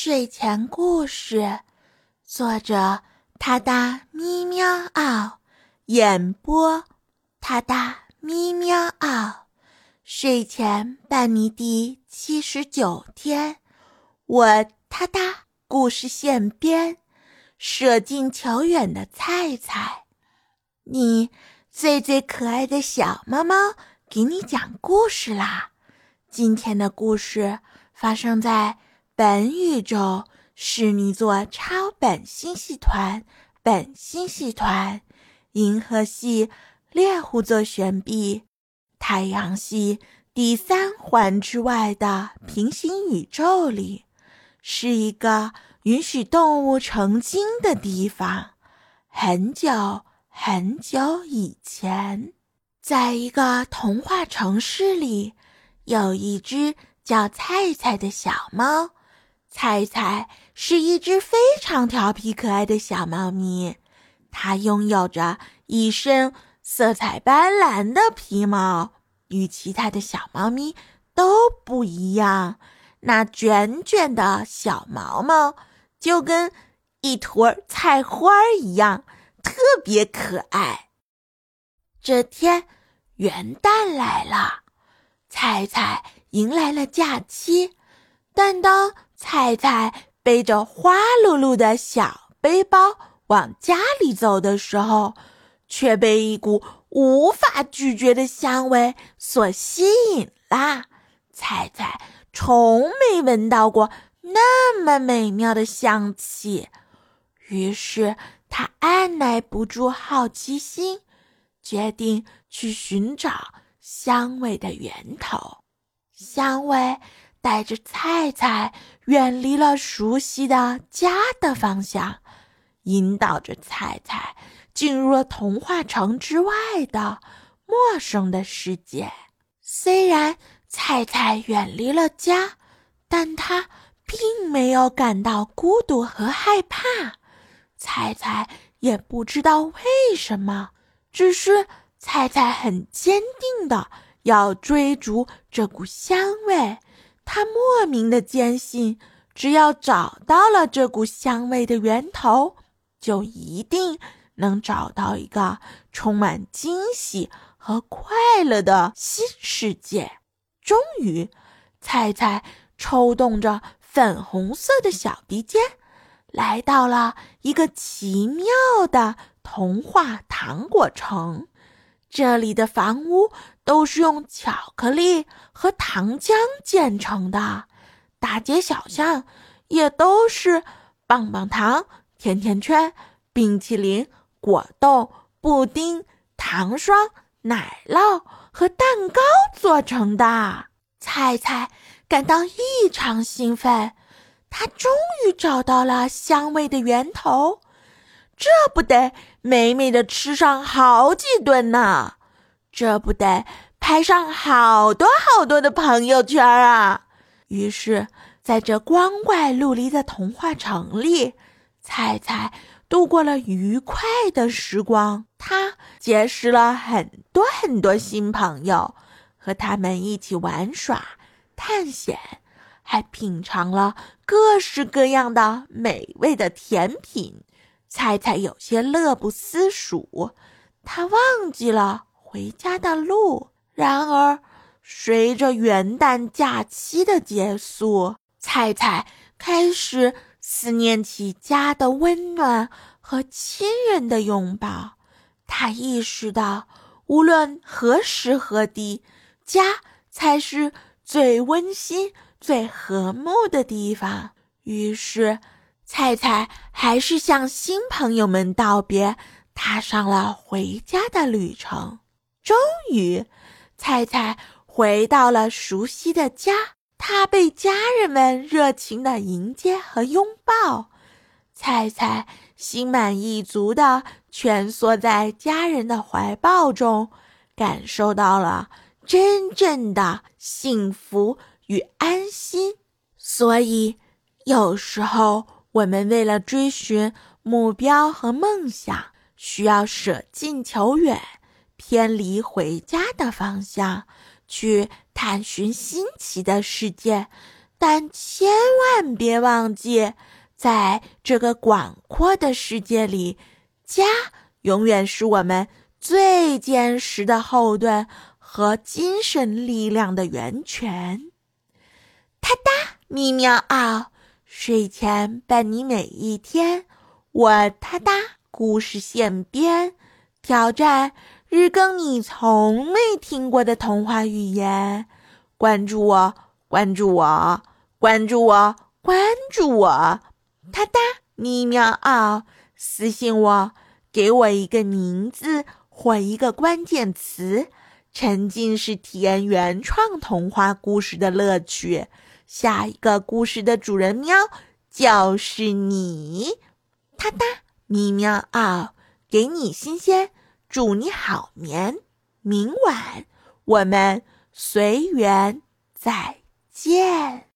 睡前故事，作者：他哒咪喵嗷，演播：他哒咪喵嗷。睡前伴你第七十九天，我他哒故事现编，舍近求远的菜菜，你最最可爱的小猫猫，给你讲故事啦！今天的故事发生在。本宇宙侍女座超本星系团，本星系团，银河系猎户座旋臂，太阳系第三环之外的平行宇宙里，是一个允许动物成精的地方。很久很久以前，在一个童话城市里，有一只叫菜菜的小猫。菜菜是一只非常调皮可爱的小猫咪，它拥有着一身色彩斑斓的皮毛，与其他的小猫咪都不一样。那卷卷的小毛毛就跟一坨菜花一样，特别可爱。这天，元旦来了，菜菜迎来了假期，但当……菜菜背着花露露的小背包往家里走的时候，却被一股无法拒绝的香味所吸引啦。菜菜从没闻到过那么美妙的香气，于是他按耐不住好奇心，决定去寻找香味的源头。香味。带着菜菜远离了熟悉的家的方向，引导着菜菜进入了童话城之外的陌生的世界。虽然菜菜远离了家，但他并没有感到孤独和害怕。菜菜也不知道为什么，只是菜菜很坚定的要追逐这股香味。他莫名的坚信，只要找到了这股香味的源头，就一定能找到一个充满惊喜和快乐的新世界。终于，菜菜抽动着粉红色的小鼻尖，来到了一个奇妙的童话糖果城。这里的房屋都是用巧克力和糖浆建成的，大街小巷也都是棒棒糖、甜甜圈、冰淇淋、果冻、布丁、糖霜、奶酪和蛋糕做成的。菜菜感到异常兴奋，他终于找到了香味的源头。这不得美美的吃上好几顿呢，这不得拍上好多好多的朋友圈啊！于是，在这光怪陆离的童话城里，菜菜度过了愉快的时光。他结识了很多很多新朋友，和他们一起玩耍、探险，还品尝了各式各样的美味的甜品。菜菜有些乐不思蜀，他忘记了回家的路。然而，随着元旦假期的结束，菜菜开始思念起家的温暖和亲人的拥抱。他意识到，无论何时何地，家才是最温馨、最和睦的地方。于是。菜菜还是向新朋友们道别，踏上了回家的旅程。终于，菜菜回到了熟悉的家，他被家人们热情的迎接和拥抱。菜菜心满意足的蜷缩在家人的怀抱中，感受到了真正的幸福与安心。所以，有时候。我们为了追寻目标和梦想，需要舍近求远，偏离回家的方向，去探寻新奇的世界，但千万别忘记，在这个广阔的世界里，家永远是我们最坚实的后盾和精神力量的源泉。哒哒，咪喵嗷，睡前伴你每一天。我哒哒，故事现编，挑战日更你从没听过的童话语言。关注我，关注我。关注我，关注我，哒哒咪喵嗷，私信我，给我一个名字或一个关键词，沉浸式体验原创童话故事的乐趣。下一个故事的主人喵就是你，哒哒咪喵嗷，给你新鲜，祝你好眠。明晚我们随缘再见。